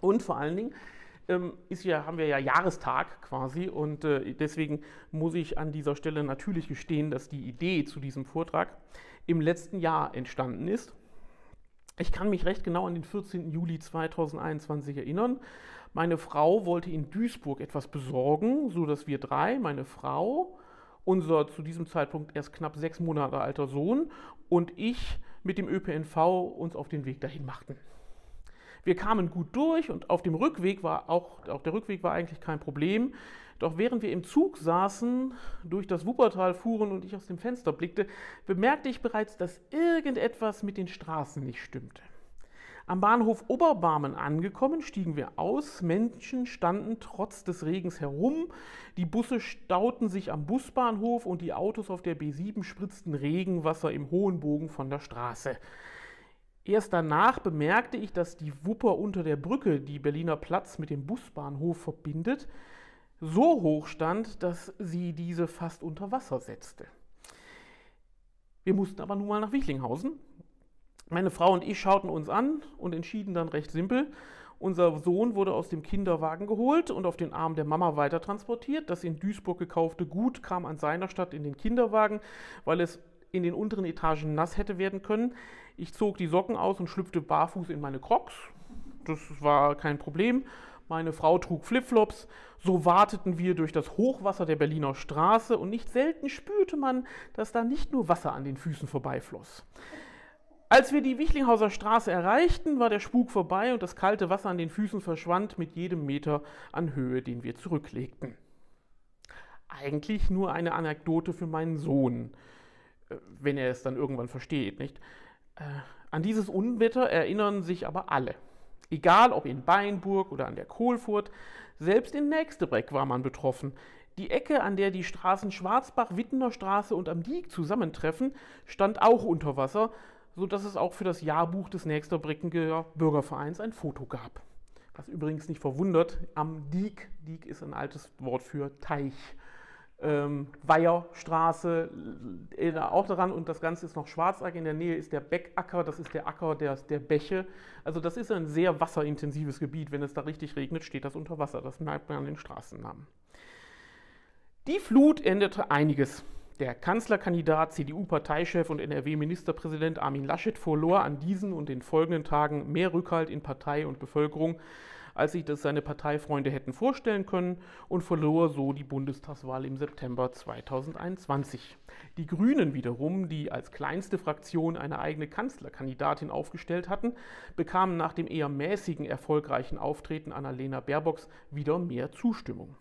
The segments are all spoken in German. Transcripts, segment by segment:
Und vor allen Dingen ähm, ist ja, haben wir ja Jahrestag quasi und äh, deswegen muss ich an dieser Stelle natürlich gestehen, dass die Idee zu diesem Vortrag im letzten Jahr entstanden ist. Ich kann mich recht genau an den 14. Juli 2021 erinnern. Meine Frau wollte in Duisburg etwas besorgen, so dass wir drei, meine Frau, unser zu diesem Zeitpunkt erst knapp sechs Monate alter Sohn und ich mit dem ÖPNV uns auf den Weg dahin machten. Wir kamen gut durch und auf dem Rückweg war auch, auch der Rückweg war eigentlich kein Problem. Doch während wir im Zug saßen, durch das Wuppertal fuhren und ich aus dem Fenster blickte, bemerkte ich bereits, dass irgendetwas mit den Straßen nicht stimmte. Am Bahnhof Oberbarmen angekommen, stiegen wir aus. Menschen standen trotz des Regens herum. Die Busse stauten sich am Busbahnhof und die Autos auf der B7 spritzten Regenwasser im hohen Bogen von der Straße. Erst danach bemerkte ich, dass die Wupper unter der Brücke, die Berliner Platz mit dem Busbahnhof verbindet, so hoch stand, dass sie diese fast unter Wasser setzte. Wir mussten aber nun mal nach Wichlinghausen. Meine Frau und ich schauten uns an und entschieden dann recht simpel. Unser Sohn wurde aus dem Kinderwagen geholt und auf den Arm der Mama weiter transportiert. Das in Duisburg gekaufte Gut kam an seiner Stadt in den Kinderwagen, weil es in den unteren Etagen nass hätte werden können. Ich zog die Socken aus und schlüpfte barfuß in meine Crocs. Das war kein Problem. Meine Frau trug Flipflops. So warteten wir durch das Hochwasser der Berliner Straße und nicht selten spürte man, dass da nicht nur Wasser an den Füßen vorbeifloss. Als wir die Wichlinghauser Straße erreichten, war der Spuk vorbei und das kalte Wasser an den Füßen verschwand mit jedem Meter an Höhe, den wir zurücklegten. Eigentlich nur eine Anekdote für meinen Sohn wenn er es dann irgendwann versteht, nicht? Äh, an dieses Unwetter erinnern sich aber alle. Egal ob in Beinburg oder an der Kohlfurt, selbst in Nächstebreck war man betroffen. Die Ecke, an der die Straßen Schwarzbach, Wittener Straße und am Diek zusammentreffen, stand auch unter Wasser, sodass es auch für das Jahrbuch des Nächsterbrecker Bürgervereins ein Foto gab. Was übrigens nicht verwundert, am Diek, Diek ist ein altes Wort für Teich ähm, Weiherstraße äh, auch daran und das Ganze ist noch Schwarzack. In der Nähe ist der Beckacker, das ist der Acker der, der Bäche. Also das ist ein sehr wasserintensives Gebiet. Wenn es da richtig regnet, steht das unter Wasser. Das merkt man an den Straßennamen. Die Flut änderte einiges. Der Kanzlerkandidat, CDU-Parteichef und NRW-Ministerpräsident Armin Laschet verlor an diesen und den folgenden Tagen mehr Rückhalt in Partei und Bevölkerung als sich das seine Parteifreunde hätten vorstellen können und verlor so die Bundestagswahl im September 2021. Die Grünen wiederum, die als kleinste Fraktion eine eigene Kanzlerkandidatin aufgestellt hatten, bekamen nach dem eher mäßigen erfolgreichen Auftreten Annalena Baerbocks wieder mehr Zustimmung.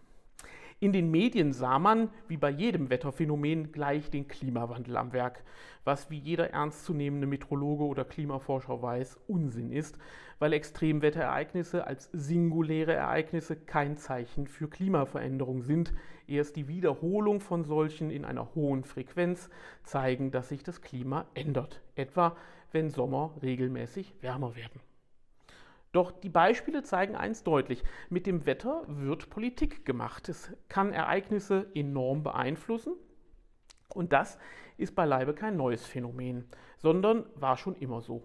In den Medien sah man, wie bei jedem Wetterphänomen, gleich den Klimawandel am Werk, was wie jeder ernstzunehmende Metrologe oder Klimaforscher weiß, Unsinn ist, weil Extremwetterereignisse als singuläre Ereignisse kein Zeichen für Klimaveränderung sind. Erst die Wiederholung von solchen in einer hohen Frequenz zeigen, dass sich das Klima ändert, etwa wenn Sommer regelmäßig wärmer werden. Doch die Beispiele zeigen eins deutlich. Mit dem Wetter wird Politik gemacht. Es kann Ereignisse enorm beeinflussen. Und das ist beileibe kein neues Phänomen, sondern war schon immer so.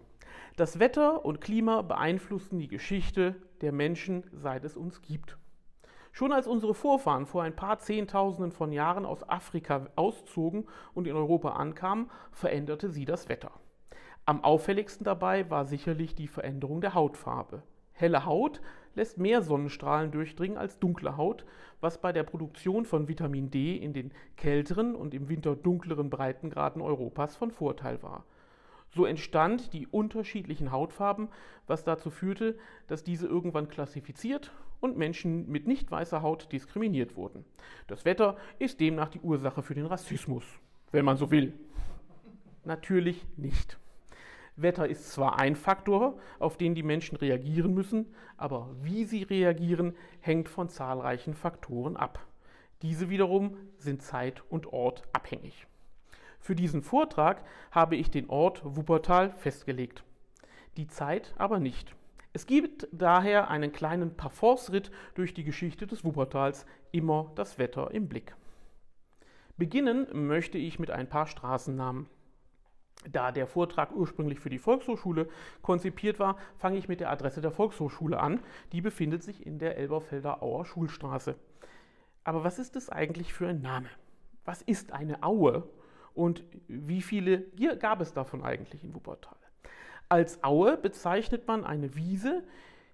Das Wetter und Klima beeinflussen die Geschichte der Menschen, seit es uns gibt. Schon als unsere Vorfahren vor ein paar Zehntausenden von Jahren aus Afrika auszogen und in Europa ankamen, veränderte sie das Wetter. Am auffälligsten dabei war sicherlich die Veränderung der Hautfarbe. Helle Haut lässt mehr Sonnenstrahlen durchdringen als dunkle Haut, was bei der Produktion von Vitamin D in den kälteren und im Winter dunkleren Breitengraden Europas von Vorteil war. So entstand die unterschiedlichen Hautfarben, was dazu führte, dass diese irgendwann klassifiziert und Menschen mit nicht weißer Haut diskriminiert wurden. Das Wetter ist demnach die Ursache für den Rassismus, wenn man so will. Natürlich nicht. Wetter ist zwar ein Faktor, auf den die Menschen reagieren müssen, aber wie sie reagieren, hängt von zahlreichen Faktoren ab. Diese wiederum sind Zeit und Ort abhängig. Für diesen Vortrag habe ich den Ort Wuppertal festgelegt, die Zeit aber nicht. Es gibt daher einen kleinen Parforce-Ritt durch die Geschichte des Wuppertals, immer das Wetter im Blick. Beginnen möchte ich mit ein paar Straßennamen. Da der Vortrag ursprünglich für die Volkshochschule konzipiert war, fange ich mit der Adresse der Volkshochschule an. Die befindet sich in der Elberfelder Auer Schulstraße. Aber was ist es eigentlich für ein Name? Was ist eine Aue und wie viele gab es davon eigentlich in Wuppertal? Als Aue bezeichnet man eine Wiese,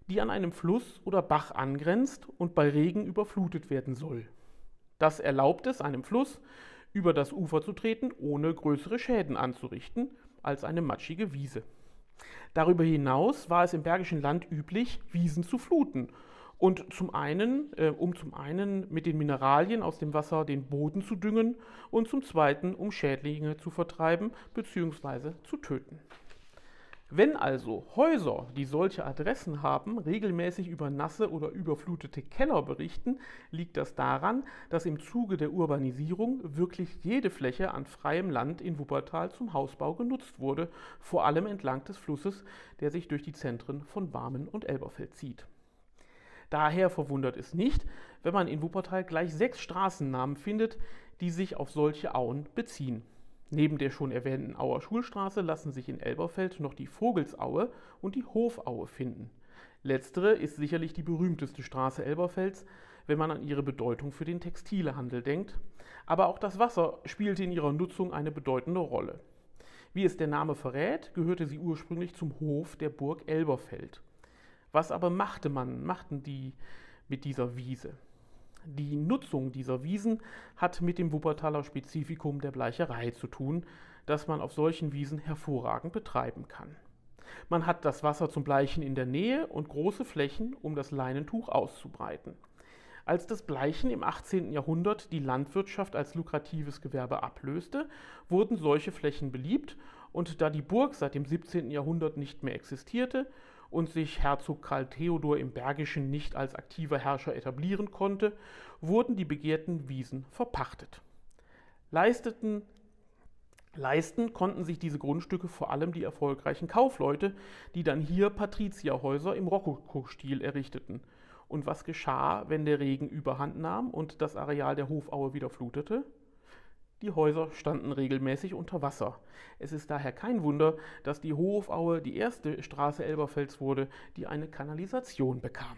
die an einem Fluss oder Bach angrenzt und bei Regen überflutet werden soll. Das erlaubt es einem Fluss, über das Ufer zu treten, ohne größere Schäden anzurichten als eine matschige Wiese. Darüber hinaus war es im Bergischen Land üblich, Wiesen zu fluten und zum einen, äh, um zum einen mit den Mineralien aus dem Wasser den Boden zu düngen und zum zweiten, um Schädlinge zu vertreiben bzw. zu töten. Wenn also Häuser, die solche Adressen haben, regelmäßig über nasse oder überflutete Keller berichten, liegt das daran, dass im Zuge der Urbanisierung wirklich jede Fläche an freiem Land in Wuppertal zum Hausbau genutzt wurde, vor allem entlang des Flusses, der sich durch die Zentren von Barmen und Elberfeld zieht. Daher verwundert es nicht, wenn man in Wuppertal gleich sechs Straßennamen findet, die sich auf solche Auen beziehen. Neben der schon erwähnten Auer Schulstraße lassen sich in Elberfeld noch die Vogelsaue und die Hofaue finden. Letztere ist sicherlich die berühmteste Straße Elberfelds, wenn man an ihre Bedeutung für den Textilehandel denkt, aber auch das Wasser spielte in ihrer Nutzung eine bedeutende Rolle. Wie es der Name verrät, gehörte sie ursprünglich zum Hof der Burg Elberfeld. Was aber machte man, machten die mit dieser Wiese? Die Nutzung dieser Wiesen hat mit dem Wuppertaler Spezifikum der Bleicherei zu tun, das man auf solchen Wiesen hervorragend betreiben kann. Man hat das Wasser zum Bleichen in der Nähe und große Flächen, um das Leinentuch auszubreiten. Als das Bleichen im 18. Jahrhundert die Landwirtschaft als lukratives Gewerbe ablöste, wurden solche Flächen beliebt und da die Burg seit dem 17. Jahrhundert nicht mehr existierte, und sich Herzog Karl Theodor im Bergischen nicht als aktiver Herrscher etablieren konnte, wurden die begehrten Wiesen verpachtet. Leisteten, leisten konnten sich diese Grundstücke vor allem die erfolgreichen Kaufleute, die dann hier Patrizierhäuser im Rokokostil errichteten. Und was geschah, wenn der Regen überhand nahm und das Areal der Hofaue wieder flutete? Die Häuser standen regelmäßig unter Wasser. Es ist daher kein Wunder, dass die Hofaue die erste Straße Elberfelds wurde, die eine Kanalisation bekam.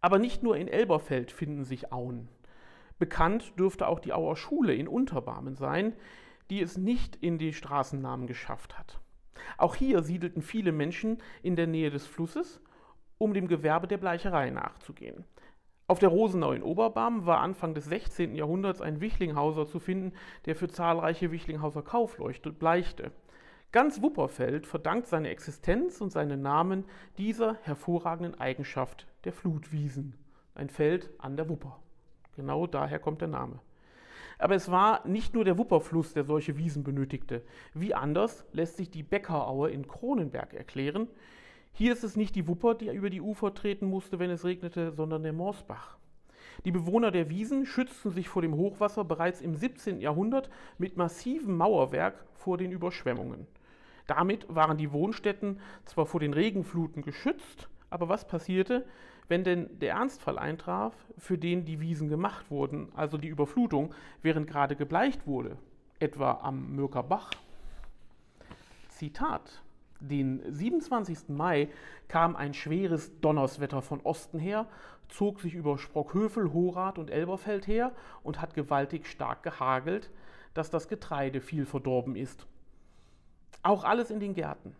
Aber nicht nur in Elberfeld finden sich Auen. Bekannt dürfte auch die Auer Schule in Unterbarmen sein, die es nicht in die Straßennamen geschafft hat. Auch hier siedelten viele Menschen in der Nähe des Flusses, um dem Gewerbe der Bleicherei nachzugehen. Auf der Rosenau in Oberbarm war Anfang des 16. Jahrhunderts ein Wichlinghauser zu finden, der für zahlreiche Wichlinghauser Kaufleuchte bleichte. Ganz Wupperfeld verdankt seine Existenz und seinen Namen dieser hervorragenden Eigenschaft der Flutwiesen. Ein Feld an der Wupper. Genau daher kommt der Name. Aber es war nicht nur der Wupperfluss, der solche Wiesen benötigte. Wie anders lässt sich die Beckeraue in Kronenberg erklären, hier ist es nicht die Wupper, die über die Ufer treten musste, wenn es regnete, sondern der Morsbach. Die Bewohner der Wiesen schützten sich vor dem Hochwasser bereits im 17. Jahrhundert mit massivem Mauerwerk vor den Überschwemmungen. Damit waren die Wohnstätten zwar vor den Regenfluten geschützt, aber was passierte, wenn denn der Ernstfall eintraf, für den die Wiesen gemacht wurden, also die Überflutung, während gerade gebleicht wurde, etwa am Mürker Bach? Zitat den 27. Mai kam ein schweres Donnerswetter von Osten her, zog sich über Sprockhövel, Horath und Elberfeld her und hat gewaltig stark gehagelt, dass das Getreide viel verdorben ist. Auch alles in den Gärten.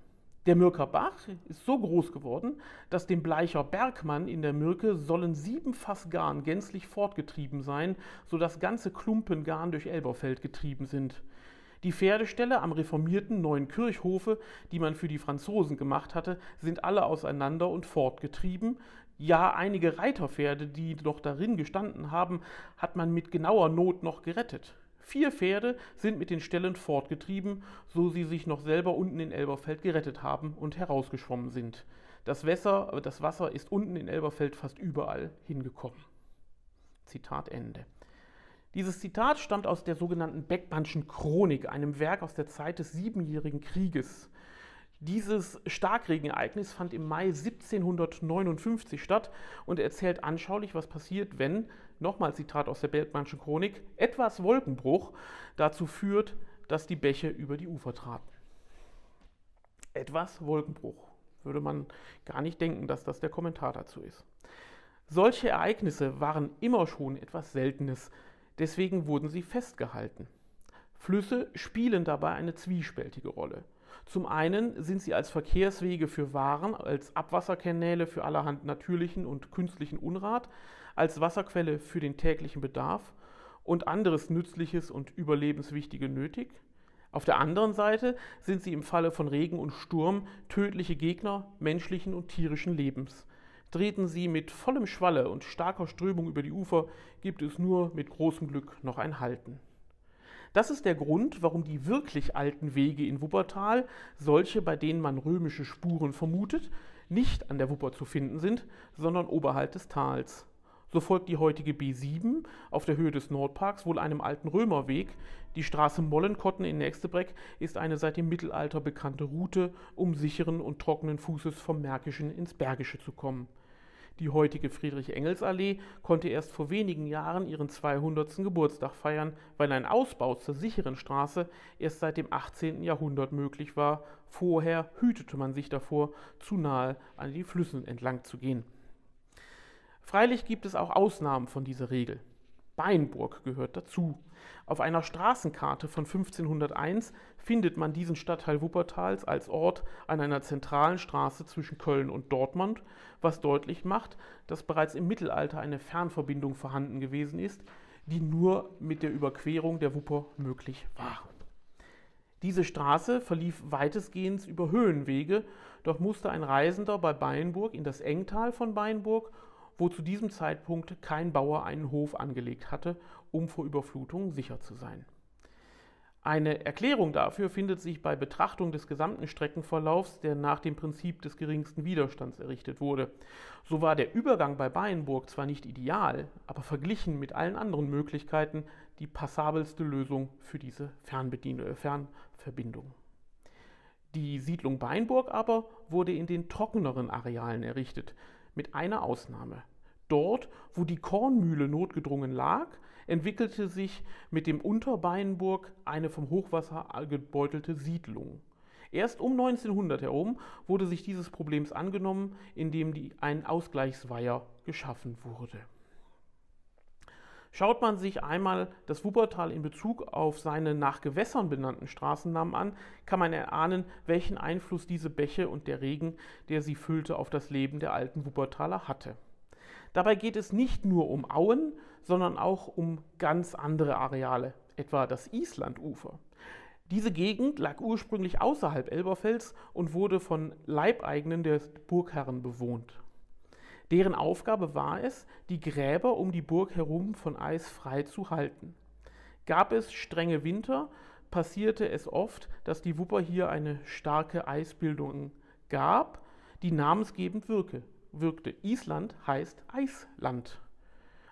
Der Mürker Bach ist so groß geworden, dass dem Bleicher Bergmann in der Mürke sollen sieben Fass Garn gänzlich fortgetrieben sein, sodass ganze Klumpen Garn durch Elberfeld getrieben sind. Die Pferdeställe am reformierten neuen Kirchhofe, die man für die Franzosen gemacht hatte, sind alle auseinander und fortgetrieben. Ja, einige Reiterpferde, die noch darin gestanden haben, hat man mit genauer Not noch gerettet. Vier Pferde sind mit den Ställen fortgetrieben, so sie sich noch selber unten in Elberfeld gerettet haben und herausgeschwommen sind. Das Wasser, das Wasser ist unten in Elberfeld fast überall hingekommen. Zitat Ende. Dieses Zitat stammt aus der sogenannten Beckmannschen Chronik, einem Werk aus der Zeit des Siebenjährigen Krieges. Dieses Starkregenereignis fand im Mai 1759 statt und erzählt anschaulich, was passiert, wenn, nochmal Zitat aus der Bergmannschen Chronik, etwas Wolkenbruch dazu führt, dass die Bäche über die Ufer traten. Etwas Wolkenbruch. Würde man gar nicht denken, dass das der Kommentar dazu ist. Solche Ereignisse waren immer schon etwas Seltenes, deswegen wurden sie festgehalten. Flüsse spielen dabei eine zwiespältige Rolle. Zum einen sind sie als Verkehrswege für Waren, als Abwasserkanäle für allerhand natürlichen und künstlichen Unrat, als Wasserquelle für den täglichen Bedarf und anderes Nützliches und Überlebenswichtige nötig. Auf der anderen Seite sind sie im Falle von Regen und Sturm tödliche Gegner menschlichen und tierischen Lebens. Treten sie mit vollem Schwalle und starker Strömung über die Ufer, gibt es nur mit großem Glück noch ein Halten. Das ist der Grund, warum die wirklich alten Wege in Wuppertal, solche, bei denen man römische Spuren vermutet, nicht an der Wupper zu finden sind, sondern oberhalb des Tals. So folgt die heutige B7 auf der Höhe des Nordparks wohl einem alten Römerweg. Die Straße Mollenkotten in Nächstebreck ist eine seit dem Mittelalter bekannte Route, um sicheren und trockenen Fußes vom Märkischen ins Bergische zu kommen. Die heutige Friedrich-Engels-Allee konnte erst vor wenigen Jahren ihren 200. Geburtstag feiern, weil ein Ausbau zur sicheren Straße erst seit dem 18. Jahrhundert möglich war. Vorher hütete man sich davor, zu nahe an die Flüssen entlang zu gehen. Freilich gibt es auch Ausnahmen von dieser Regel. Beinburg gehört dazu. Auf einer Straßenkarte von 1501 findet man diesen Stadtteil Wuppertals als Ort an einer zentralen Straße zwischen Köln und Dortmund, was deutlich macht, dass bereits im Mittelalter eine Fernverbindung vorhanden gewesen ist, die nur mit der Überquerung der Wupper möglich war. Diese Straße verlief weitestgehend über Höhenwege, doch musste ein Reisender bei Beinburg in das Engtal von Beinburg wo zu diesem Zeitpunkt kein Bauer einen Hof angelegt hatte, um vor Überflutung sicher zu sein. Eine Erklärung dafür findet sich bei Betrachtung des gesamten Streckenverlaufs, der nach dem Prinzip des geringsten Widerstands errichtet wurde. So war der Übergang bei Bayenburg zwar nicht ideal, aber verglichen mit allen anderen Möglichkeiten die passabelste Lösung für diese äh, Fernverbindung. Die Siedlung Bayenburg aber wurde in den trockeneren Arealen errichtet, mit einer Ausnahme. Dort, wo die Kornmühle notgedrungen lag, entwickelte sich mit dem Unterbeinburg eine vom Hochwasser gebeutelte Siedlung. Erst um 1900 herum wurde sich dieses Problems angenommen, indem die, ein Ausgleichsweiher geschaffen wurde. Schaut man sich einmal das Wuppertal in Bezug auf seine nach Gewässern benannten Straßennamen an, kann man erahnen, welchen Einfluss diese Bäche und der Regen, der sie füllte, auf das Leben der alten Wuppertaler hatte. Dabei geht es nicht nur um Auen, sondern auch um ganz andere Areale, etwa das Islandufer. Diese Gegend lag ursprünglich außerhalb Elberfels und wurde von Leibeigenen der Burgherren bewohnt. Deren Aufgabe war es, die Gräber um die Burg herum von Eis frei zu halten. Gab es strenge Winter, passierte es oft, dass die Wupper hier eine starke Eisbildung gab, die namensgebend wirke, wirkte. Island heißt Eisland.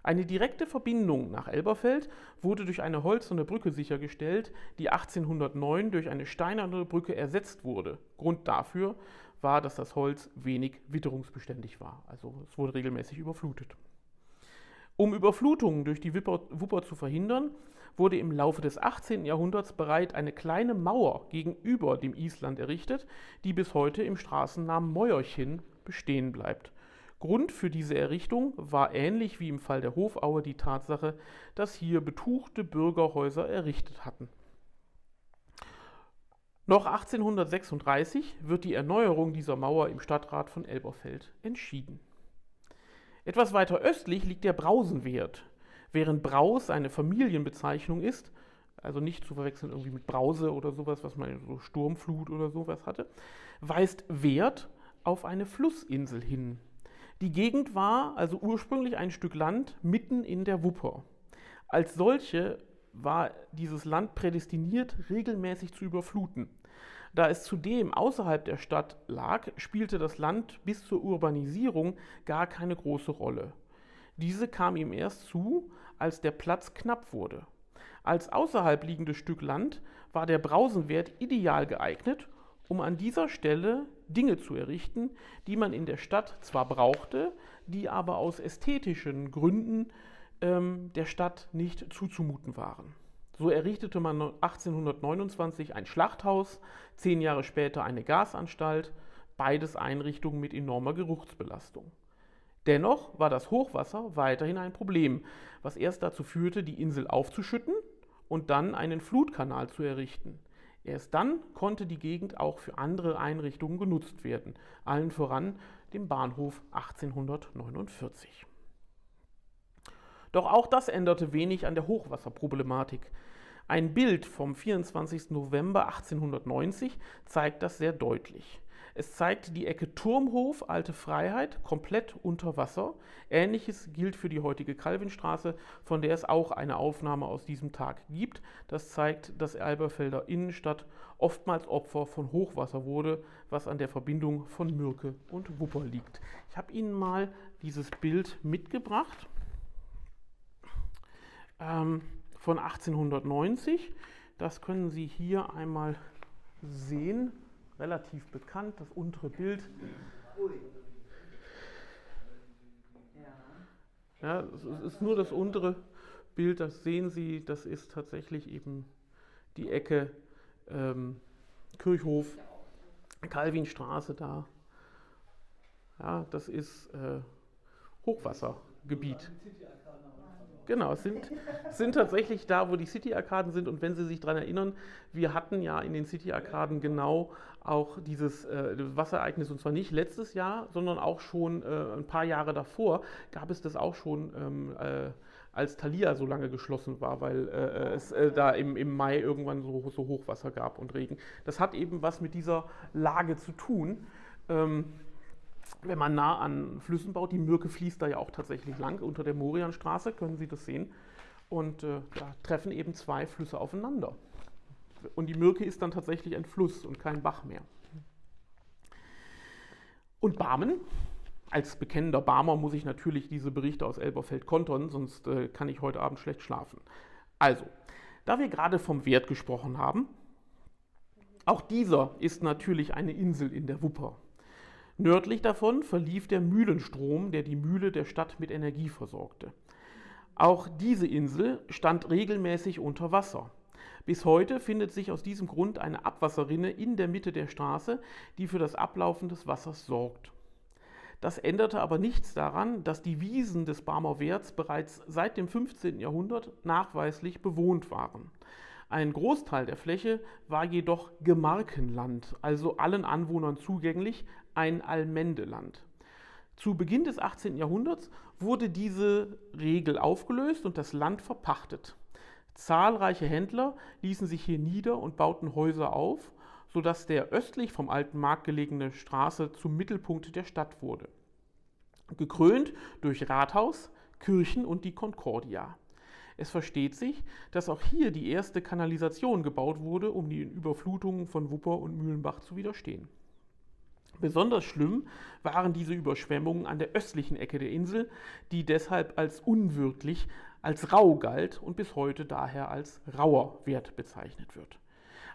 Eine direkte Verbindung nach Elberfeld wurde durch eine holzerne Brücke sichergestellt, die 1809 durch eine steinerne Brücke ersetzt wurde. Grund dafür war, dass das Holz wenig witterungsbeständig war. Also es wurde regelmäßig überflutet. Um Überflutungen durch die Wupper, zu verhindern, wurde im Laufe des 18. Jahrhunderts bereit eine kleine Mauer gegenüber dem Island errichtet, die bis heute im Straßennamen Mäuerchen bestehen bleibt. Grund für diese Errichtung war ähnlich wie im Fall der Hofaue die Tatsache, dass hier betuchte Bürgerhäuser errichtet hatten. Noch 1836 wird die Erneuerung dieser Mauer im Stadtrat von Elberfeld entschieden. Etwas weiter östlich liegt der Brausenwert. Während Braus eine Familienbezeichnung ist, also nicht zu verwechseln irgendwie mit Brause oder sowas, was man so Sturmflut oder sowas hatte, weist Wert auf eine Flussinsel hin. Die Gegend war also ursprünglich ein Stück Land mitten in der Wupper. Als solche war dieses Land prädestiniert, regelmäßig zu überfluten. Da es zudem außerhalb der Stadt lag, spielte das Land bis zur Urbanisierung gar keine große Rolle. Diese kam ihm erst zu, als der Platz knapp wurde. Als außerhalb liegendes Stück Land war der Brausenwert ideal geeignet, um an dieser Stelle Dinge zu errichten, die man in der Stadt zwar brauchte, die aber aus ästhetischen Gründen ähm, der Stadt nicht zuzumuten waren. So errichtete man 1829 ein Schlachthaus, zehn Jahre später eine Gasanstalt, beides Einrichtungen mit enormer Geruchsbelastung. Dennoch war das Hochwasser weiterhin ein Problem, was erst dazu führte, die Insel aufzuschütten und dann einen Flutkanal zu errichten. Erst dann konnte die Gegend auch für andere Einrichtungen genutzt werden, allen voran dem Bahnhof 1849. Doch auch das änderte wenig an der Hochwasserproblematik. Ein Bild vom 24. November 1890 zeigt das sehr deutlich. Es zeigt die Ecke Turmhof, Alte Freiheit, komplett unter Wasser. Ähnliches gilt für die heutige Calvinstraße, von der es auch eine Aufnahme aus diesem Tag gibt. Das zeigt, dass Elberfelder Innenstadt oftmals Opfer von Hochwasser wurde, was an der Verbindung von Mürke und Wupper liegt. Ich habe Ihnen mal dieses Bild mitgebracht ähm, von 1890. Das können Sie hier einmal sehen relativ bekannt, das untere Bild. Ja, es ist nur das untere Bild, das sehen Sie, das ist tatsächlich eben die Ecke ähm, Kirchhof, Calvinstraße da. Ja, das ist äh, Hochwassergebiet. Genau, sind, sind tatsächlich da, wo die City-Arkaden sind. Und wenn Sie sich daran erinnern, wir hatten ja in den City-Arkaden genau auch dieses äh, Wasserereignis, und zwar nicht letztes Jahr, sondern auch schon äh, ein paar Jahre davor, gab es das auch schon. Ähm, äh, als Thalia so lange geschlossen war, weil äh, es äh, da im, im Mai irgendwann so, so, Hochwasser gab und Regen. Das hat eben was mit dieser Lage zu tun. Ähm, wenn man nah an Flüssen baut, die Mürke fließt da ja auch tatsächlich lang, unter der Morianstraße, können Sie das sehen. Und äh, da treffen eben zwei Flüsse aufeinander. Und die Mürke ist dann tatsächlich ein Fluss und kein Bach mehr. Und Barmen, als bekennender Barmer muss ich natürlich diese Berichte aus Elberfeld kontern, sonst äh, kann ich heute Abend schlecht schlafen. Also, da wir gerade vom Wert gesprochen haben, auch dieser ist natürlich eine Insel in der Wupper. Nördlich davon verlief der Mühlenstrom, der die Mühle der Stadt mit Energie versorgte. Auch diese Insel stand regelmäßig unter Wasser. Bis heute findet sich aus diesem Grund eine Abwasserrinne in der Mitte der Straße, die für das Ablaufen des Wassers sorgt. Das änderte aber nichts daran, dass die Wiesen des Barmer Werts bereits seit dem 15. Jahrhundert nachweislich bewohnt waren. Ein Großteil der Fläche war jedoch Gemarkenland, also allen Anwohnern zugänglich, ein Allmendeland. Zu Beginn des 18. Jahrhunderts wurde diese Regel aufgelöst und das Land verpachtet. Zahlreiche Händler ließen sich hier nieder und bauten Häuser auf, sodass der östlich vom alten Markt gelegene Straße zum Mittelpunkt der Stadt wurde. Gekrönt durch Rathaus, Kirchen und die Concordia. Es versteht sich, dass auch hier die erste Kanalisation gebaut wurde, um den Überflutungen von Wupper und Mühlenbach zu widerstehen. Besonders schlimm waren diese Überschwemmungen an der östlichen Ecke der Insel, die deshalb als unwirtlich, als rau galt und bis heute daher als rauer Wert bezeichnet wird.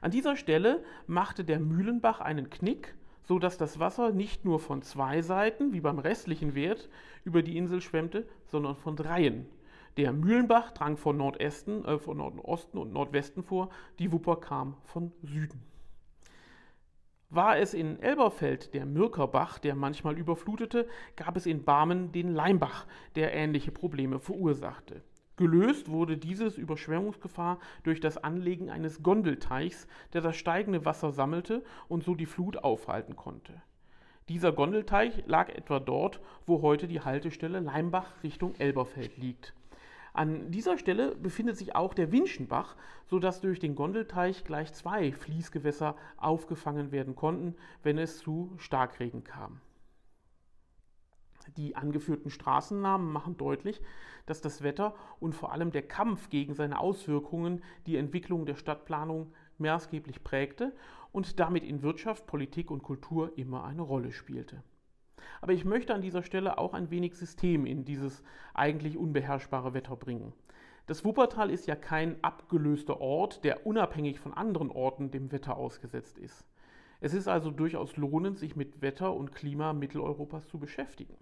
An dieser Stelle machte der Mühlenbach einen Knick, so dass das Wasser nicht nur von zwei Seiten, wie beim restlichen Wert, über die Insel schwemmte, sondern von dreien. Der Mühlenbach drang von Nordwesten, äh, von Nordosten und Nordwesten vor, die Wupper kam von Süden. War es in Elberfeld der Mürkerbach, der manchmal überflutete, gab es in Barmen den Leimbach, der ähnliche Probleme verursachte. Gelöst wurde dieses Überschwemmungsgefahr durch das Anlegen eines Gondelteichs, der das steigende Wasser sammelte und so die Flut aufhalten konnte. Dieser Gondelteich lag etwa dort, wo heute die Haltestelle Leimbach Richtung Elberfeld liegt. An dieser Stelle befindet sich auch der Winschenbach, sodass durch den Gondelteich gleich zwei Fließgewässer aufgefangen werden konnten, wenn es zu Starkregen kam. Die angeführten Straßennamen machen deutlich, dass das Wetter und vor allem der Kampf gegen seine Auswirkungen die Entwicklung der Stadtplanung maßgeblich prägte und damit in Wirtschaft, Politik und Kultur immer eine Rolle spielte. Aber ich möchte an dieser Stelle auch ein wenig System in dieses eigentlich unbeherrschbare Wetter bringen. Das Wuppertal ist ja kein abgelöster Ort, der unabhängig von anderen Orten dem Wetter ausgesetzt ist. Es ist also durchaus lohnend, sich mit Wetter und Klima Mitteleuropas zu beschäftigen.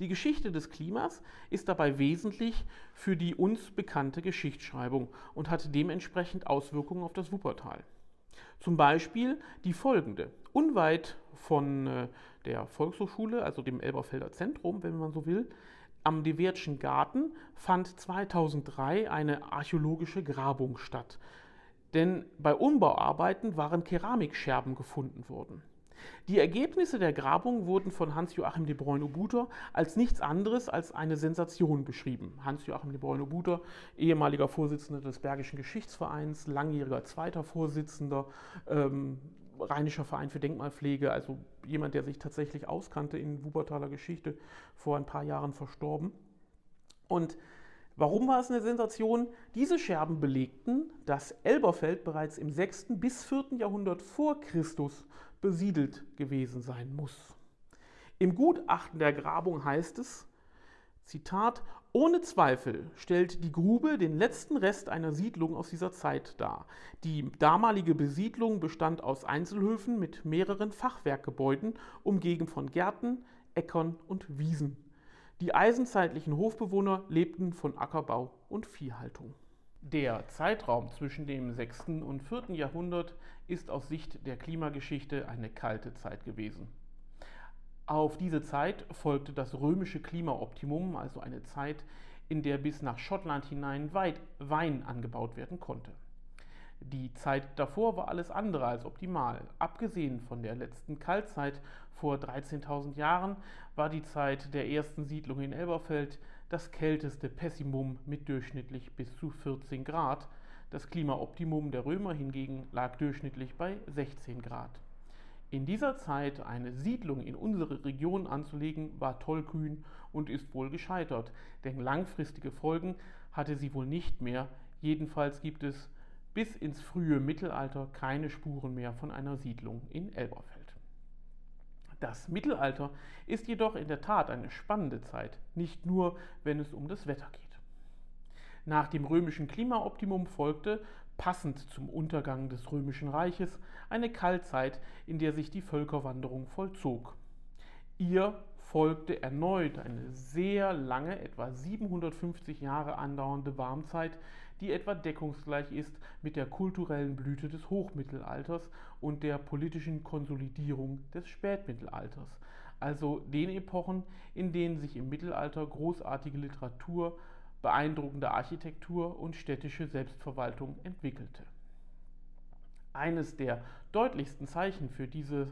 Die Geschichte des Klimas ist dabei wesentlich für die uns bekannte Geschichtsschreibung und hat dementsprechend Auswirkungen auf das Wuppertal. Zum Beispiel die folgende. Unweit von äh, der Volkshochschule, also dem Elberfelder Zentrum, wenn man so will, am Dewertschen Garten fand 2003 eine archäologische Grabung statt. Denn bei Umbauarbeiten waren Keramikscherben gefunden worden. Die Ergebnisse der Grabung wurden von Hans-Joachim de Bruyne-Buter als nichts anderes als eine Sensation beschrieben. Hans-Joachim de Bruyne-Buter, ehemaliger Vorsitzender des Bergischen Geschichtsvereins, langjähriger zweiter Vorsitzender, ähm, Rheinischer Verein für Denkmalpflege, also jemand, der sich tatsächlich auskannte in Wuppertaler Geschichte, vor ein paar Jahren verstorben. Und Warum war es eine Sensation? Diese Scherben belegten, dass Elberfeld bereits im 6. bis 4. Jahrhundert vor Christus besiedelt gewesen sein muss. Im Gutachten der Grabung heißt es, Zitat, ohne Zweifel stellt die Grube den letzten Rest einer Siedlung aus dieser Zeit dar. Die damalige Besiedlung bestand aus Einzelhöfen mit mehreren Fachwerkgebäuden, umgeben von Gärten, Äckern und Wiesen. Die eisenzeitlichen Hofbewohner lebten von Ackerbau und Viehhaltung. Der Zeitraum zwischen dem 6. und 4. Jahrhundert ist aus Sicht der Klimageschichte eine kalte Zeit gewesen. Auf diese Zeit folgte das römische Klimaoptimum, also eine Zeit, in der bis nach Schottland hinein Wein angebaut werden konnte. Die Zeit davor war alles andere als optimal. Abgesehen von der letzten Kaltzeit vor 13.000 Jahren war die Zeit der ersten Siedlung in Elberfeld das kälteste Pessimum mit durchschnittlich bis zu 14 Grad. Das Klimaoptimum der Römer hingegen lag durchschnittlich bei 16 Grad. In dieser Zeit eine Siedlung in unsere Region anzulegen, war tollkühn und ist wohl gescheitert, denn langfristige Folgen hatte sie wohl nicht mehr. Jedenfalls gibt es bis ins frühe Mittelalter keine Spuren mehr von einer Siedlung in Elberfeld. Das Mittelalter ist jedoch in der Tat eine spannende Zeit, nicht nur, wenn es um das Wetter geht. Nach dem römischen Klimaoptimum folgte, passend zum Untergang des römischen Reiches, eine Kaltzeit, in der sich die Völkerwanderung vollzog. Ihr folgte erneut eine sehr lange, etwa 750 Jahre andauernde Warmzeit, die etwa deckungsgleich ist mit der kulturellen Blüte des Hochmittelalters und der politischen Konsolidierung des Spätmittelalters, also den Epochen, in denen sich im Mittelalter großartige Literatur, beeindruckende Architektur und städtische Selbstverwaltung entwickelte. Eines der deutlichsten Zeichen für dieses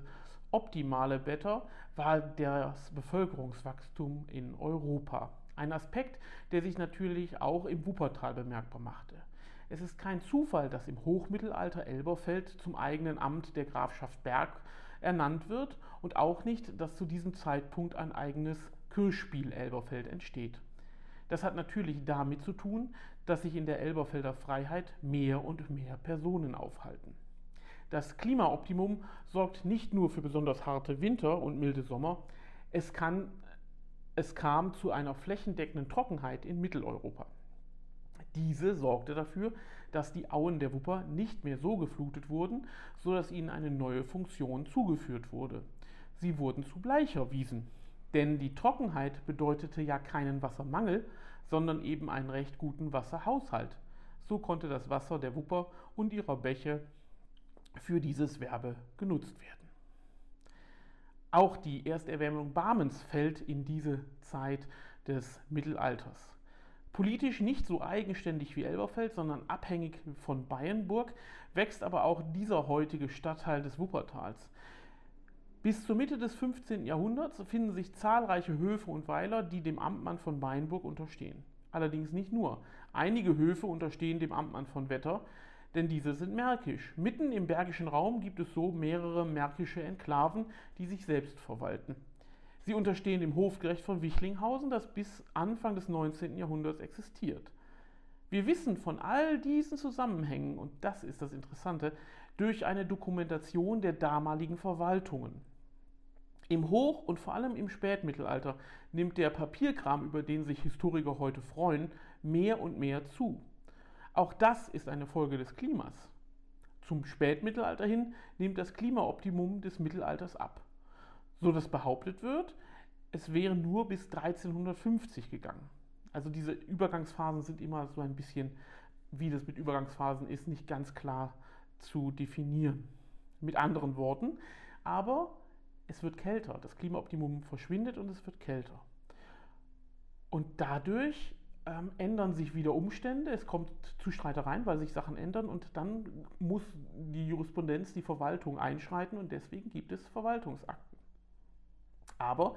optimale Wetter war das Bevölkerungswachstum in Europa. Ein Aspekt, der sich natürlich auch im Wuppertal bemerkbar machte. Es ist kein Zufall, dass im Hochmittelalter Elberfeld zum eigenen Amt der Grafschaft Berg ernannt wird und auch nicht, dass zu diesem Zeitpunkt ein eigenes Kirchspiel Elberfeld entsteht. Das hat natürlich damit zu tun, dass sich in der Elberfelder Freiheit mehr und mehr Personen aufhalten. Das Klimaoptimum sorgt nicht nur für besonders harte Winter und milde Sommer, es kann es kam zu einer flächendeckenden Trockenheit in Mitteleuropa. Diese sorgte dafür, dass die Auen der Wupper nicht mehr so geflutet wurden, sodass ihnen eine neue Funktion zugeführt wurde. Sie wurden zu Bleicherwiesen. Denn die Trockenheit bedeutete ja keinen Wassermangel, sondern eben einen recht guten Wasserhaushalt. So konnte das Wasser der Wupper und ihrer Bäche für dieses Werbe genutzt werden. Auch die Ersterwärmung Barmens fällt in diese Zeit des Mittelalters. Politisch nicht so eigenständig wie Elberfeld, sondern abhängig von Bayernburg, wächst aber auch dieser heutige Stadtteil des Wuppertals. Bis zur Mitte des 15. Jahrhunderts finden sich zahlreiche Höfe und Weiler, die dem Amtmann von Bayenburg unterstehen. Allerdings nicht nur. Einige Höfe unterstehen dem Amtmann von Wetter, denn diese sind märkisch. Mitten im bergischen Raum gibt es so mehrere märkische Enklaven, die sich selbst verwalten. Sie unterstehen dem Hofgerecht von Wichlinghausen, das bis Anfang des 19. Jahrhunderts existiert. Wir wissen von all diesen Zusammenhängen, und das ist das Interessante, durch eine Dokumentation der damaligen Verwaltungen. Im Hoch- und vor allem im Spätmittelalter nimmt der Papierkram, über den sich Historiker heute freuen, mehr und mehr zu. Auch das ist eine Folge des Klimas. zum Spätmittelalter hin nimmt das Klimaoptimum des Mittelalters ab, so dass behauptet wird, es wäre nur bis 1350 gegangen. Also diese Übergangsphasen sind immer so ein bisschen, wie das mit Übergangsphasen ist, nicht ganz klar zu definieren. Mit anderen Worten, aber es wird kälter. Das Klimaoptimum verschwindet und es wird kälter. Und dadurch ähm, ändern sich wieder Umstände, es kommt zu Streitereien, weil sich Sachen ändern und dann muss die Jurisprudenz, die Verwaltung einschreiten und deswegen gibt es Verwaltungsakten. Aber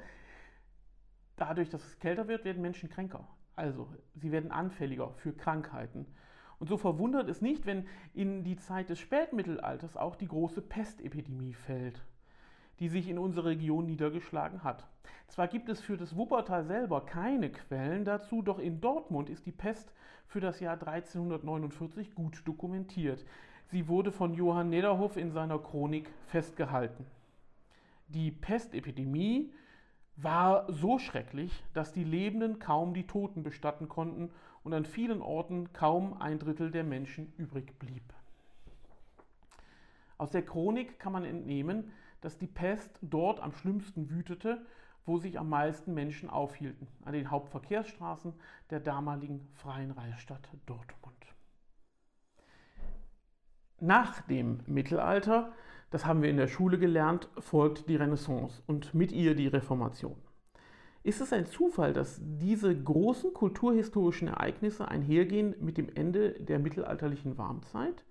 dadurch, dass es kälter wird, werden Menschen kränker. Also sie werden anfälliger für Krankheiten. Und so verwundert es nicht, wenn in die Zeit des Spätmittelalters auch die große Pestepidemie fällt die sich in unserer Region niedergeschlagen hat. Zwar gibt es für das Wuppertal selber keine Quellen dazu, doch in Dortmund ist die Pest für das Jahr 1349 gut dokumentiert. Sie wurde von Johann Nederhoff in seiner Chronik festgehalten. Die Pestepidemie war so schrecklich, dass die Lebenden kaum die Toten bestatten konnten und an vielen Orten kaum ein Drittel der Menschen übrig blieb. Aus der Chronik kann man entnehmen, dass die Pest dort am schlimmsten wütete, wo sich am meisten Menschen aufhielten, an den Hauptverkehrsstraßen der damaligen freien Reichsstadt Dortmund. Nach dem Mittelalter, das haben wir in der Schule gelernt, folgt die Renaissance und mit ihr die Reformation. Ist es ein Zufall, dass diese großen kulturhistorischen Ereignisse einhergehen mit dem Ende der mittelalterlichen Warmzeit?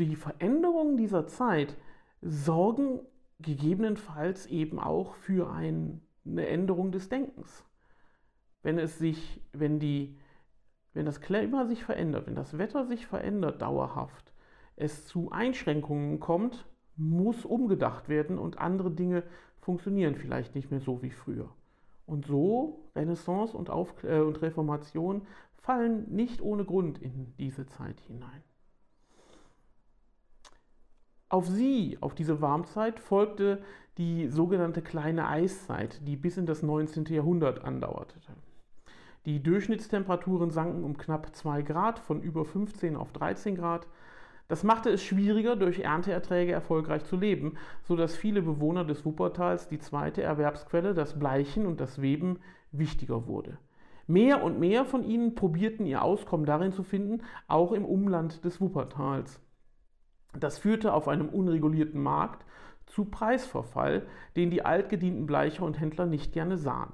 Die Veränderungen dieser Zeit sorgen gegebenenfalls eben auch für ein, eine Änderung des Denkens. Wenn es sich, wenn die, wenn das Klima sich verändert, wenn das Wetter sich verändert dauerhaft, es zu Einschränkungen kommt, muss umgedacht werden und andere Dinge funktionieren vielleicht nicht mehr so wie früher. Und so Renaissance und, Auf äh, und Reformation fallen nicht ohne Grund in diese Zeit hinein. Auf sie, auf diese Warmzeit, folgte die sogenannte kleine Eiszeit, die bis in das 19. Jahrhundert andauerte. Die Durchschnittstemperaturen sanken um knapp 2 Grad, von über 15 auf 13 Grad. Das machte es schwieriger, durch Ernteerträge erfolgreich zu leben, sodass viele Bewohner des Wuppertals die zweite Erwerbsquelle, das Bleichen und das Weben, wichtiger wurde. Mehr und mehr von ihnen probierten ihr Auskommen darin zu finden, auch im Umland des Wuppertals. Das führte auf einem unregulierten Markt zu Preisverfall, den die altgedienten Bleicher und Händler nicht gerne sahen.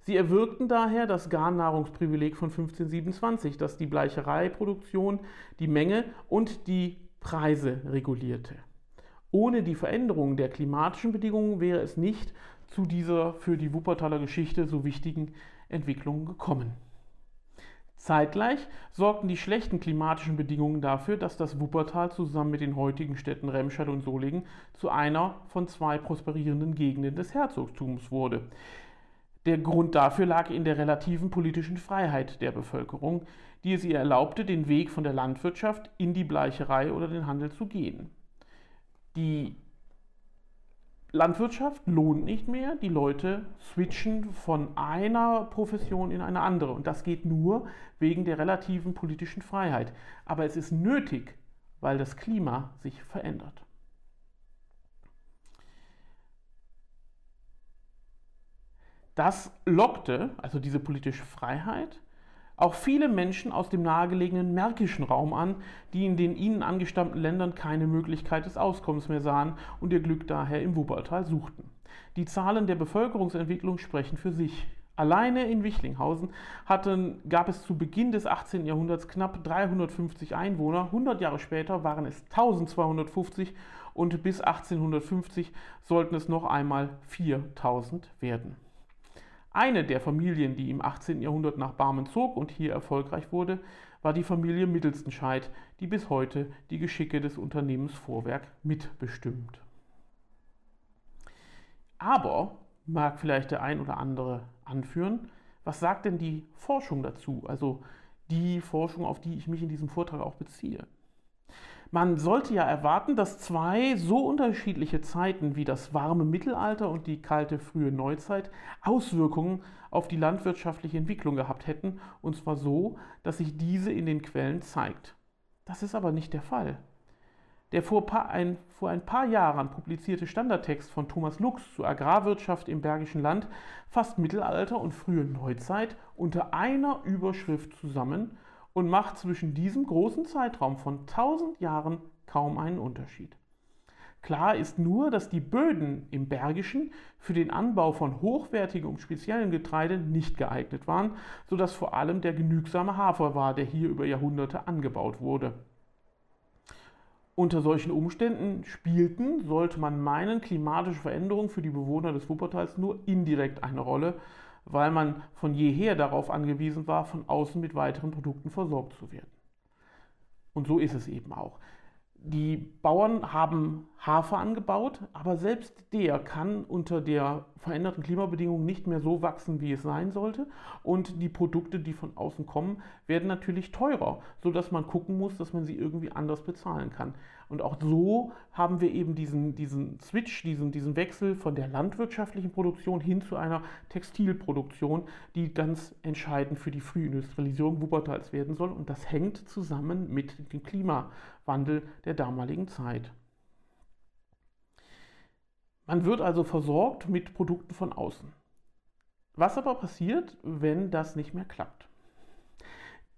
Sie erwirkten daher das Garnahrungsprivileg von 1527, das die Bleichereiproduktion, die Menge und die Preise regulierte. Ohne die Veränderung der klimatischen Bedingungen wäre es nicht zu dieser für die Wuppertaler Geschichte so wichtigen Entwicklung gekommen. Zeitgleich sorgten die schlechten klimatischen Bedingungen dafür, dass das Wuppertal zusammen mit den heutigen Städten Remscheid und Solingen zu einer von zwei prosperierenden Gegenden des Herzogtums wurde. Der Grund dafür lag in der relativen politischen Freiheit der Bevölkerung, die es ihr erlaubte, den Weg von der Landwirtschaft in die Bleicherei oder den Handel zu gehen. Die Landwirtschaft lohnt nicht mehr. Die Leute switchen von einer Profession in eine andere. Und das geht nur wegen der relativen politischen Freiheit. Aber es ist nötig, weil das Klima sich verändert. Das lockte, also diese politische Freiheit, auch viele Menschen aus dem nahegelegenen märkischen Raum an, die in den ihnen angestammten Ländern keine Möglichkeit des Auskommens mehr sahen und ihr Glück daher im Wuppertal suchten. Die Zahlen der Bevölkerungsentwicklung sprechen für sich. Alleine in Wichlinghausen hatten, gab es zu Beginn des 18. Jahrhunderts knapp 350 Einwohner, 100 Jahre später waren es 1250 und bis 1850 sollten es noch einmal 4000 werden. Eine der Familien, die im 18. Jahrhundert nach Barmen zog und hier erfolgreich wurde, war die Familie Mittelstenscheid, die bis heute die Geschicke des Unternehmens Vorwerk mitbestimmt. Aber, mag vielleicht der ein oder andere anführen, was sagt denn die Forschung dazu? Also die Forschung, auf die ich mich in diesem Vortrag auch beziehe. Man sollte ja erwarten, dass zwei so unterschiedliche Zeiten wie das warme Mittelalter und die kalte frühe Neuzeit Auswirkungen auf die landwirtschaftliche Entwicklung gehabt hätten, und zwar so, dass sich diese in den Quellen zeigt. Das ist aber nicht der Fall. Der vor, ein, vor ein paar Jahren publizierte Standardtext von Thomas Lux zur Agrarwirtschaft im Bergischen Land fasst Mittelalter und frühe Neuzeit unter einer Überschrift zusammen und macht zwischen diesem großen Zeitraum von 1000 Jahren kaum einen Unterschied. Klar ist nur, dass die Böden im Bergischen für den Anbau von hochwertigem und speziellen Getreide nicht geeignet waren, sodass vor allem der genügsame Hafer war, der hier über Jahrhunderte angebaut wurde. Unter solchen Umständen spielten, sollte man meinen, klimatische Veränderungen für die Bewohner des Wuppertals nur indirekt eine Rolle, weil man von jeher darauf angewiesen war, von außen mit weiteren Produkten versorgt zu werden. Und so ist es eben auch. Die Bauern haben Hafer angebaut, aber selbst der kann unter der veränderten Klimabedingungen nicht mehr so wachsen, wie es sein sollte. Und die Produkte, die von außen kommen, werden natürlich teurer, sodass man gucken muss, dass man sie irgendwie anders bezahlen kann. Und auch so haben wir eben diesen, diesen Switch, diesen, diesen Wechsel von der landwirtschaftlichen Produktion hin zu einer Textilproduktion, die ganz entscheidend für die Frühindustrialisierung Wuppertals werden soll. Und das hängt zusammen mit dem Klimawandel der damaligen Zeit. Man wird also versorgt mit Produkten von außen. Was aber passiert, wenn das nicht mehr klappt?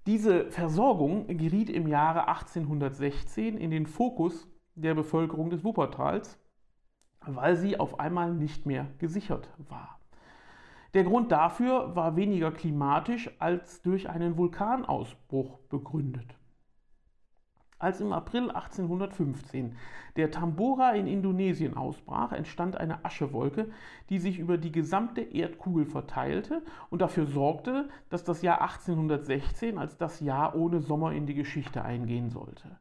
Diese Versorgung geriet im Jahre 1816 in den Fokus der Bevölkerung des Wuppertals, weil sie auf einmal nicht mehr gesichert war. Der Grund dafür war weniger klimatisch als durch einen Vulkanausbruch begründet als im April 1815 der Tambora in Indonesien ausbrach, entstand eine Aschewolke, die sich über die gesamte Erdkugel verteilte und dafür sorgte, dass das Jahr 1816 als das Jahr ohne Sommer in die Geschichte eingehen sollte.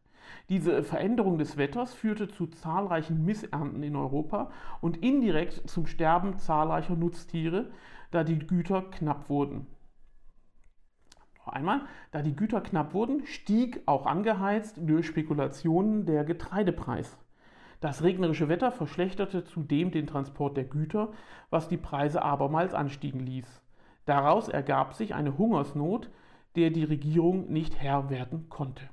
Diese Veränderung des Wetters führte zu zahlreichen Missernten in Europa und indirekt zum Sterben zahlreicher Nutztiere, da die Güter knapp wurden. Einmal, da die Güter knapp wurden, stieg auch angeheizt durch Spekulationen der Getreidepreis. Das regnerische Wetter verschlechterte zudem den Transport der Güter, was die Preise abermals anstiegen ließ. Daraus ergab sich eine Hungersnot, der die Regierung nicht Herr werden konnte.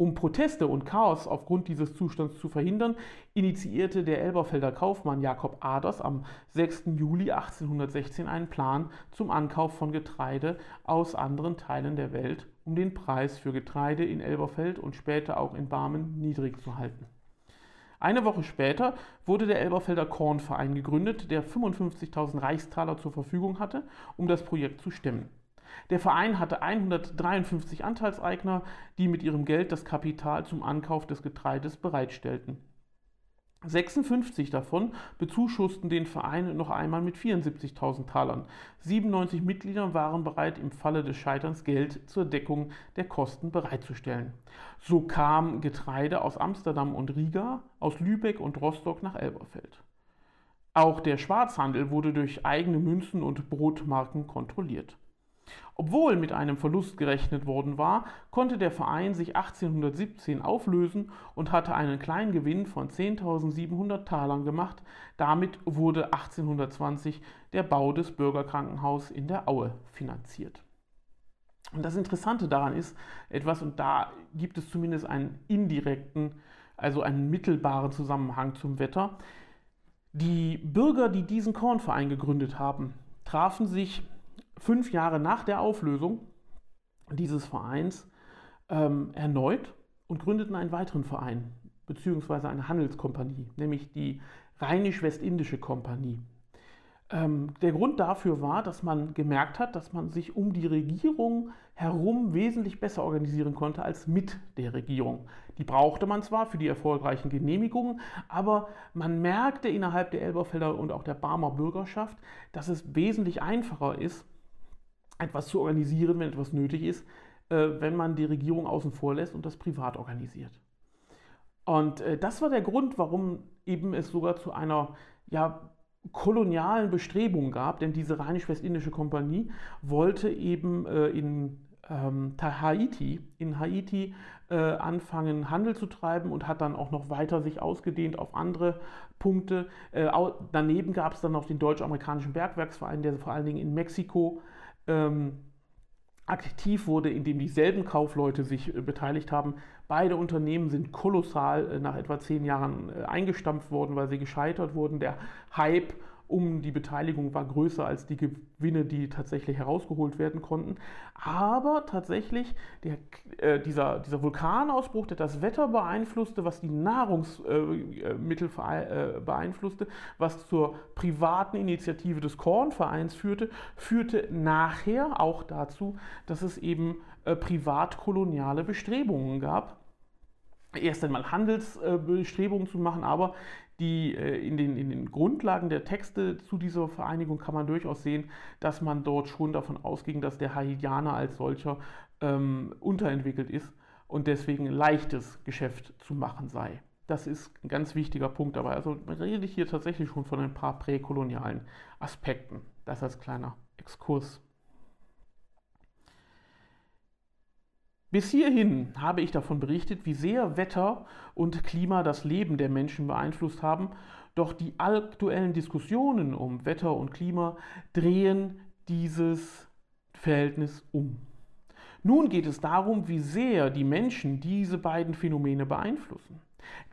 Um Proteste und Chaos aufgrund dieses Zustands zu verhindern, initiierte der Elberfelder Kaufmann Jakob Aders am 6. Juli 1816 einen Plan zum Ankauf von Getreide aus anderen Teilen der Welt, um den Preis für Getreide in Elberfeld und später auch in Barmen niedrig zu halten. Eine Woche später wurde der Elberfelder Kornverein gegründet, der 55.000 Reichstaler zur Verfügung hatte, um das Projekt zu stemmen. Der Verein hatte 153 Anteilseigner, die mit ihrem Geld das Kapital zum Ankauf des Getreides bereitstellten. 56 davon bezuschussten den Verein noch einmal mit 74.000 Talern. 97 Mitglieder waren bereit, im Falle des Scheiterns Geld zur Deckung der Kosten bereitzustellen. So kam Getreide aus Amsterdam und Riga, aus Lübeck und Rostock nach Elberfeld. Auch der Schwarzhandel wurde durch eigene Münzen und Brotmarken kontrolliert. Obwohl mit einem Verlust gerechnet worden war, konnte der Verein sich 1817 auflösen und hatte einen kleinen Gewinn von 10.700 Talern gemacht. Damit wurde 1820 der Bau des Bürgerkrankenhauses in der Aue finanziert. Und das Interessante daran ist etwas, und da gibt es zumindest einen indirekten, also einen mittelbaren Zusammenhang zum Wetter. Die Bürger, die diesen Kornverein gegründet haben, trafen sich fünf Jahre nach der Auflösung dieses Vereins ähm, erneut und gründeten einen weiteren Verein, beziehungsweise eine Handelskompanie, nämlich die Rheinisch-Westindische Kompanie. Ähm, der Grund dafür war, dass man gemerkt hat, dass man sich um die Regierung herum wesentlich besser organisieren konnte als mit der Regierung. Die brauchte man zwar für die erfolgreichen Genehmigungen, aber man merkte innerhalb der Elberfelder und auch der Barmer Bürgerschaft, dass es wesentlich einfacher ist, etwas zu organisieren, wenn etwas nötig ist, äh, wenn man die Regierung außen vor lässt und das privat organisiert. Und äh, das war der Grund, warum eben es sogar zu einer ja, kolonialen Bestrebung gab, denn diese rheinisch-westindische Kompanie wollte eben äh, in ähm, Haiti, in Haiti äh, anfangen, Handel zu treiben und hat dann auch noch weiter sich ausgedehnt auf andere Punkte. Äh, daneben gab es dann noch den deutsch-amerikanischen Bergwerksverein, der vor allen Dingen in Mexiko ähm, aktiv wurde, indem dieselben Kaufleute sich äh, beteiligt haben. Beide Unternehmen sind kolossal äh, nach etwa zehn Jahren äh, eingestampft worden, weil sie gescheitert wurden. Der Hype um die Beteiligung war größer als die Gewinne, die tatsächlich herausgeholt werden konnten. Aber tatsächlich der, äh, dieser, dieser Vulkanausbruch, der das Wetter beeinflusste, was die Nahrungsmittel äh, äh, beeinflusste, was zur privaten Initiative des Kornvereins führte, führte nachher auch dazu, dass es eben äh, privatkoloniale Bestrebungen gab erst einmal Handelsbestrebungen zu machen, aber die, äh, in, den, in den Grundlagen der Texte zu dieser Vereinigung kann man durchaus sehen, dass man dort schon davon ausging, dass der Haitianer als solcher ähm, unterentwickelt ist und deswegen ein leichtes Geschäft zu machen sei. Das ist ein ganz wichtiger Punkt dabei. Also man redet hier tatsächlich schon von ein paar präkolonialen Aspekten. Das als kleiner Exkurs. Bis hierhin habe ich davon berichtet, wie sehr Wetter und Klima das Leben der Menschen beeinflusst haben, doch die aktuellen Diskussionen um Wetter und Klima drehen dieses Verhältnis um. Nun geht es darum, wie sehr die Menschen diese beiden Phänomene beeinflussen.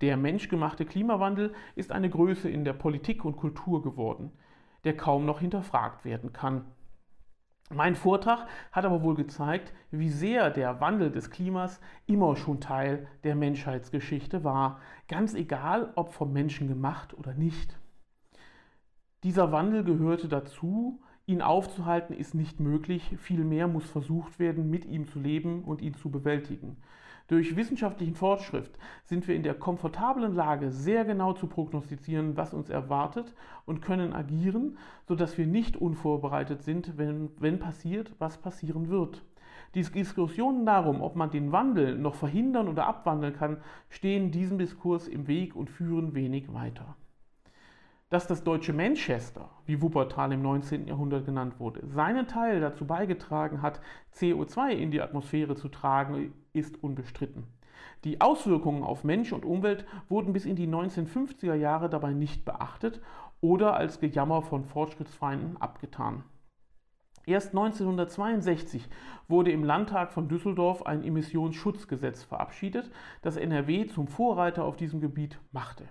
Der menschgemachte Klimawandel ist eine Größe in der Politik und Kultur geworden, der kaum noch hinterfragt werden kann. Mein Vortrag hat aber wohl gezeigt, wie sehr der Wandel des Klimas immer schon Teil der Menschheitsgeschichte war, ganz egal ob vom Menschen gemacht oder nicht. Dieser Wandel gehörte dazu, ihn aufzuhalten ist nicht möglich, vielmehr muss versucht werden, mit ihm zu leben und ihn zu bewältigen. Durch wissenschaftlichen Fortschritt sind wir in der komfortablen Lage, sehr genau zu prognostizieren, was uns erwartet und können agieren, sodass wir nicht unvorbereitet sind, wenn, wenn passiert, was passieren wird. Die Diskussionen darum, ob man den Wandel noch verhindern oder abwandeln kann, stehen diesem Diskurs im Weg und führen wenig weiter dass das deutsche Manchester, wie Wuppertal im 19. Jahrhundert genannt wurde, seinen Teil dazu beigetragen hat, CO2 in die Atmosphäre zu tragen, ist unbestritten. Die Auswirkungen auf Mensch und Umwelt wurden bis in die 1950er Jahre dabei nicht beachtet oder als Gejammer von Fortschrittsfeinden abgetan. Erst 1962 wurde im Landtag von Düsseldorf ein Emissionsschutzgesetz verabschiedet, das NRW zum Vorreiter auf diesem Gebiet machte.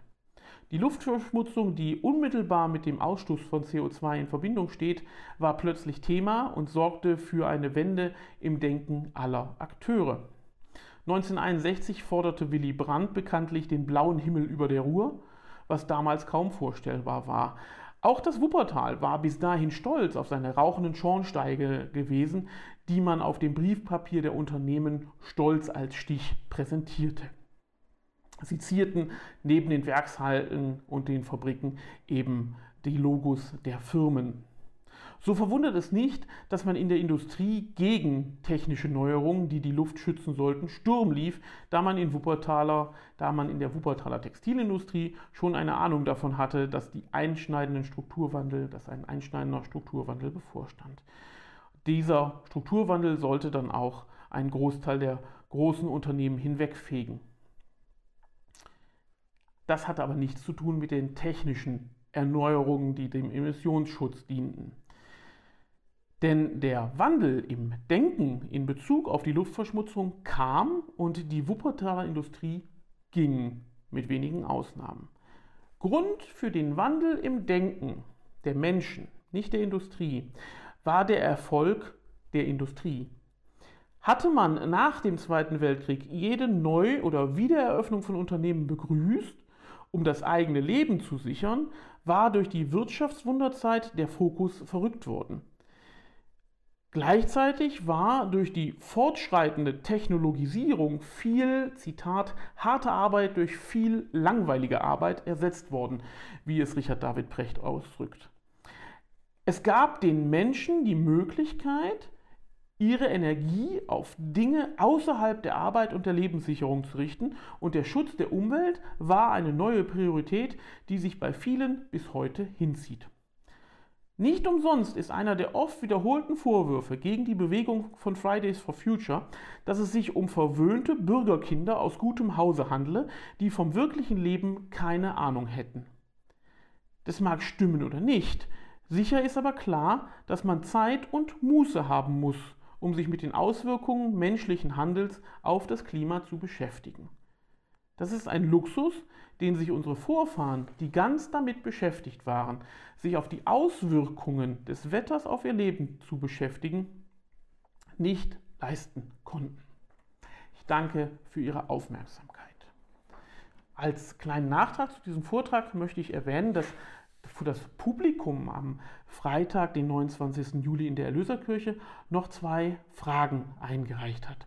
Die Luftverschmutzung, die unmittelbar mit dem Ausstoß von CO2 in Verbindung steht, war plötzlich Thema und sorgte für eine Wende im Denken aller Akteure. 1961 forderte Willy Brandt bekanntlich den blauen Himmel über der Ruhr, was damals kaum vorstellbar war. Auch das Wuppertal war bis dahin stolz auf seine rauchenden Schornsteige gewesen, die man auf dem Briefpapier der Unternehmen stolz als Stich präsentierte. Sie zierten neben den Werkshallen und den Fabriken eben die Logos der Firmen. So verwundert es nicht, dass man in der Industrie gegen technische Neuerungen, die die Luft schützen sollten, Sturm lief, da man in Wuppertaler, da man in der Wuppertaler Textilindustrie schon eine Ahnung davon hatte, dass die einschneidenden Strukturwandel, dass ein einschneidender Strukturwandel bevorstand. Dieser Strukturwandel sollte dann auch einen Großteil der großen Unternehmen hinwegfegen. Das hat aber nichts zu tun mit den technischen Erneuerungen, die dem Emissionsschutz dienten. Denn der Wandel im Denken in Bezug auf die Luftverschmutzung kam und die Wuppertaler Industrie ging, mit wenigen Ausnahmen. Grund für den Wandel im Denken der Menschen, nicht der Industrie, war der Erfolg der Industrie. Hatte man nach dem Zweiten Weltkrieg jede Neu- oder Wiedereröffnung von Unternehmen begrüßt, um das eigene Leben zu sichern, war durch die Wirtschaftswunderzeit der Fokus verrückt worden. Gleichzeitig war durch die fortschreitende Technologisierung viel, Zitat, harte Arbeit durch viel langweilige Arbeit ersetzt worden, wie es Richard David Precht ausdrückt. Es gab den Menschen die Möglichkeit, ihre Energie auf Dinge außerhalb der Arbeit und der Lebenssicherung zu richten und der Schutz der Umwelt war eine neue Priorität, die sich bei vielen bis heute hinzieht. Nicht umsonst ist einer der oft wiederholten Vorwürfe gegen die Bewegung von Fridays for Future, dass es sich um verwöhnte Bürgerkinder aus gutem Hause handle, die vom wirklichen Leben keine Ahnung hätten. Das mag stimmen oder nicht, sicher ist aber klar, dass man Zeit und Muße haben muss, um sich mit den Auswirkungen menschlichen Handels auf das Klima zu beschäftigen. Das ist ein Luxus, den sich unsere Vorfahren, die ganz damit beschäftigt waren, sich auf die Auswirkungen des Wetters auf ihr Leben zu beschäftigen, nicht leisten konnten. Ich danke für Ihre Aufmerksamkeit. Als kleinen Nachtrag zu diesem Vortrag möchte ich erwähnen, dass für das Publikum am Freitag, den 29. Juli in der Erlöserkirche, noch zwei Fragen eingereicht hat.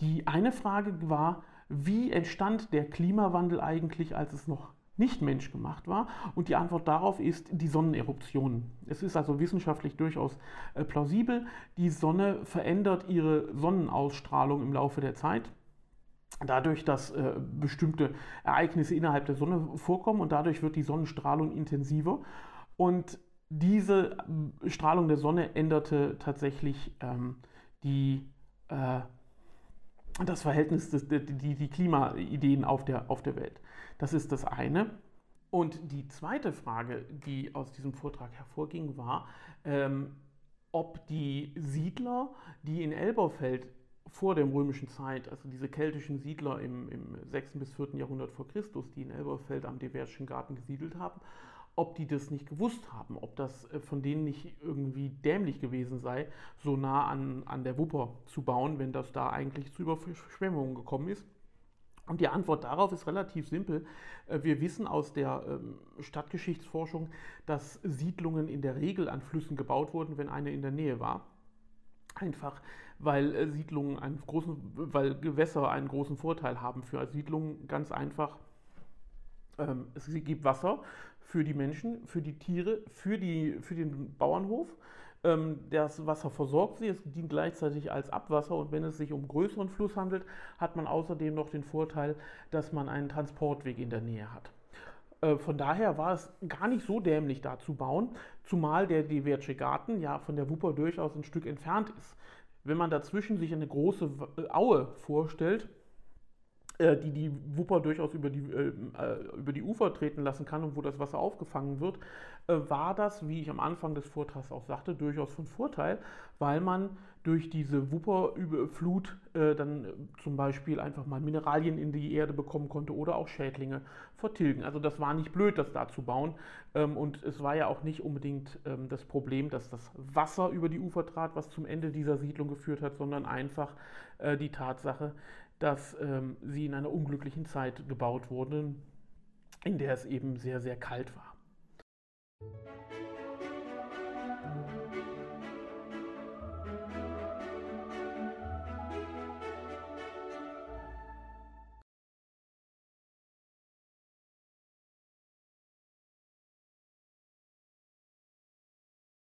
Die eine Frage war, wie entstand der Klimawandel eigentlich, als es noch nicht menschgemacht war? Und die Antwort darauf ist die Sonneneruption. Es ist also wissenschaftlich durchaus äh, plausibel. Die Sonne verändert ihre Sonnenausstrahlung im Laufe der Zeit dadurch, dass äh, bestimmte Ereignisse innerhalb der Sonne vorkommen und dadurch wird die Sonnenstrahlung intensiver. Und diese äh, Strahlung der Sonne änderte tatsächlich ähm, die, äh, das Verhältnis, des, die, die Klimaideen auf der, auf der Welt. Das ist das eine. Und die zweite Frage, die aus diesem Vortrag hervorging, war, ähm, ob die Siedler, die in Elberfeld vor der römischen Zeit, also diese keltischen Siedler im, im 6. bis 4. Jahrhundert vor Christus, die in Elberfeld am Deverschen Garten gesiedelt haben, ob die das nicht gewusst haben, ob das äh, von denen nicht irgendwie dämlich gewesen sei, so nah an, an der Wupper zu bauen, wenn das da eigentlich zu Überschwemmungen gekommen ist. Und die Antwort darauf ist relativ simpel. Äh, wir wissen aus der ähm, Stadtgeschichtsforschung, dass Siedlungen in der Regel an Flüssen gebaut wurden, wenn eine in der Nähe war. Einfach weil äh, Siedlungen einen großen, weil Gewässer einen großen Vorteil haben für Siedlungen. Ganz einfach, ähm, es gibt Wasser für die Menschen, für die Tiere, für, die, für den Bauernhof. Ähm, das Wasser versorgt sie, es dient gleichzeitig als Abwasser und wenn es sich um größeren Fluss handelt, hat man außerdem noch den Vorteil, dass man einen Transportweg in der Nähe hat. Äh, von daher war es gar nicht so dämlich da zu bauen, zumal der Diverce Garten ja von der Wupper durchaus ein Stück entfernt ist. Wenn man dazwischen sich eine große äh, Aue vorstellt, die die Wupper durchaus über die, äh, über die Ufer treten lassen kann und wo das Wasser aufgefangen wird, war das, wie ich am Anfang des Vortrags auch sagte, durchaus von Vorteil, weil man durch diese Wupperflut äh, dann äh, zum Beispiel einfach mal Mineralien in die Erde bekommen konnte oder auch Schädlinge vertilgen. Also das war nicht blöd, das da zu bauen. Ähm, und es war ja auch nicht unbedingt ähm, das Problem, dass das Wasser über die Ufer trat, was zum Ende dieser Siedlung geführt hat, sondern einfach äh, die Tatsache, dass ähm, sie in einer unglücklichen Zeit gebaut wurden, in der es eben sehr, sehr kalt war.